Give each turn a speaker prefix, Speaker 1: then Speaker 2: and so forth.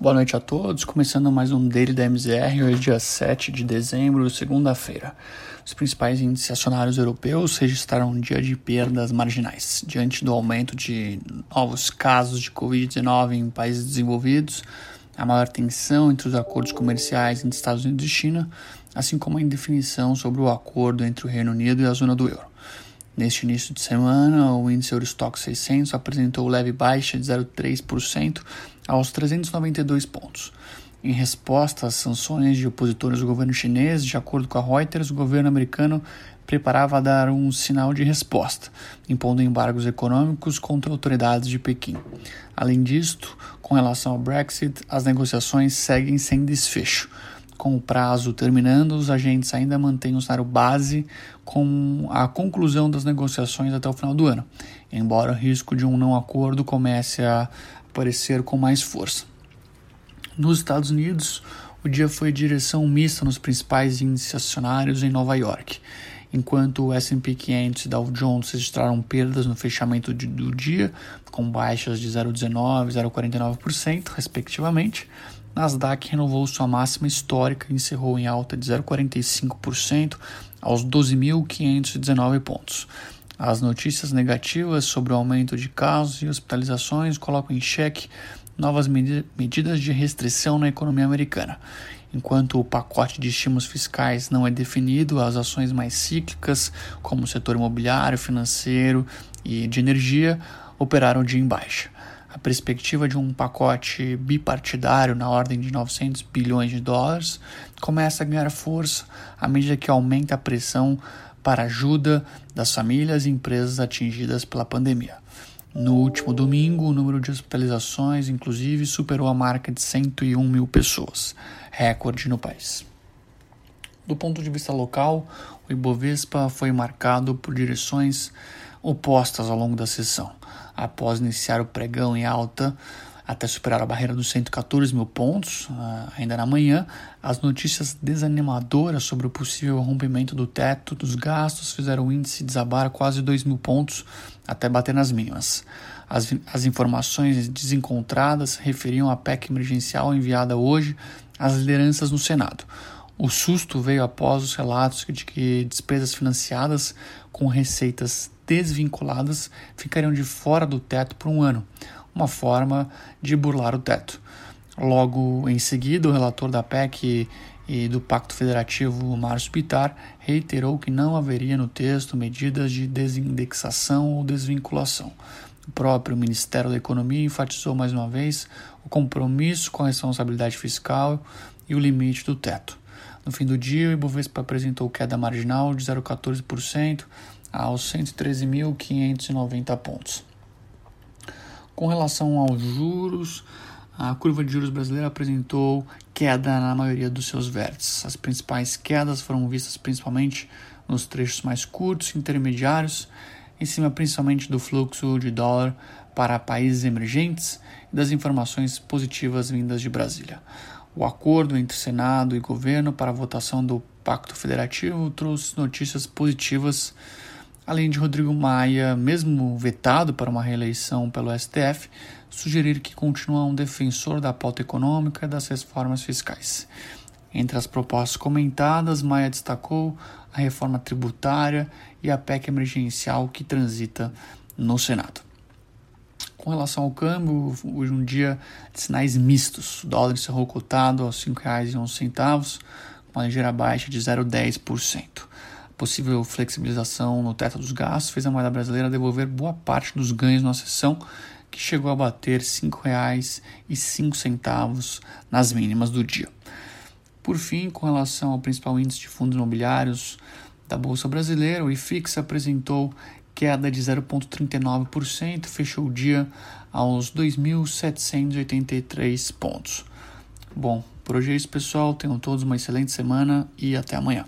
Speaker 1: Boa noite a todos, começando mais um Daily da MZR, hoje é dia 7 de dezembro, segunda-feira. Os principais índices acionários europeus registraram um dia de perdas marginais, diante do aumento de novos casos de Covid-19 em países desenvolvidos, a maior tensão entre os acordos comerciais entre Estados Unidos e China, assim como a indefinição sobre o acordo entre o Reino Unido e a zona do euro. Neste início de semana, o índice Eurostock 600 apresentou leve baixa de 0,3% aos 392 pontos. Em resposta às sanções de opositores do governo chinês, de acordo com a Reuters, o governo americano preparava dar um sinal de resposta, impondo embargos econômicos contra autoridades de Pequim. Além disto, com relação ao Brexit, as negociações seguem sem desfecho. Com o prazo terminando, os agentes ainda mantêm o cenário base com a conclusão das negociações até o final do ano, embora o risco de um não acordo comece a aparecer com mais força. Nos Estados Unidos, o dia foi direção mista nos principais índices acionários em Nova York. Enquanto o S&P 500 e Dow Jones registraram perdas no fechamento de, do dia, com baixas de 0,19% e 0,49%, respectivamente, Nasdaq renovou sua máxima histórica e encerrou em alta de 0,45% aos 12.519 pontos. As notícias negativas sobre o aumento de casos e hospitalizações colocam em xeque novas medidas de restrição na economia americana. Enquanto o pacote de estímulos fiscais não é definido, as ações mais cíclicas, como o setor imobiliário, financeiro e de energia, operaram de em baixa a perspectiva de um pacote bipartidário na ordem de 900 bilhões de dólares começa a ganhar força à medida que aumenta a pressão para ajuda das famílias e empresas atingidas pela pandemia. No último domingo, o número de hospitalizações, inclusive, superou a marca de 101 mil pessoas, recorde no país. Do ponto de vista local, o Ibovespa foi marcado por direções opostas ao longo da sessão após iniciar o pregão em alta até superar a barreira dos 114 mil pontos, uh, ainda na manhã, as notícias desanimadoras sobre o possível rompimento do teto dos gastos fizeram o índice desabar quase 2 mil pontos até bater nas mínimas. As, as informações desencontradas referiam à PEC emergencial enviada hoje às lideranças no Senado. O susto veio após os relatos de que despesas financiadas com receitas desvinculadas ficariam de fora do teto por um ano, uma forma de burlar o teto. Logo em seguida, o relator da PEC e do Pacto Federativo, Márcio Pitar, reiterou que não haveria no texto medidas de desindexação ou desvinculação. O próprio Ministério da Economia enfatizou mais uma vez o compromisso com a responsabilidade fiscal e o limite do teto. No fim do dia, o Ibovespa apresentou queda marginal de 0,14%, aos 113.590 pontos. Com relação aos juros, a curva de juros brasileira apresentou queda na maioria dos seus vértices. As principais quedas foram vistas principalmente nos trechos mais curtos intermediários, em cima principalmente do fluxo de dólar para países emergentes e das informações positivas vindas de Brasília. O acordo entre Senado e governo para a votação do Pacto Federativo trouxe notícias positivas além de Rodrigo Maia, mesmo vetado para uma reeleição pelo STF, sugerir que continua um defensor da pauta econômica e das reformas fiscais. Entre as propostas comentadas, Maia destacou a reforma tributária e a PEC emergencial que transita no Senado. Com relação ao câmbio, hoje um dia de sinais mistos. O dólar encerrou cotado aos R$ 5,11, com uma ligeira baixa de 0,10% possível flexibilização no teto dos gastos fez a moeda brasileira devolver boa parte dos ganhos na sessão, que chegou a bater R$ 5,05 nas mínimas do dia. Por fim, com relação ao principal índice de fundos imobiliários da Bolsa Brasileira, o IFIX apresentou queda de 0,39%, fechou o dia aos 2.783 pontos. Bom, por hoje é isso, pessoal. Tenham todos uma excelente semana e até amanhã.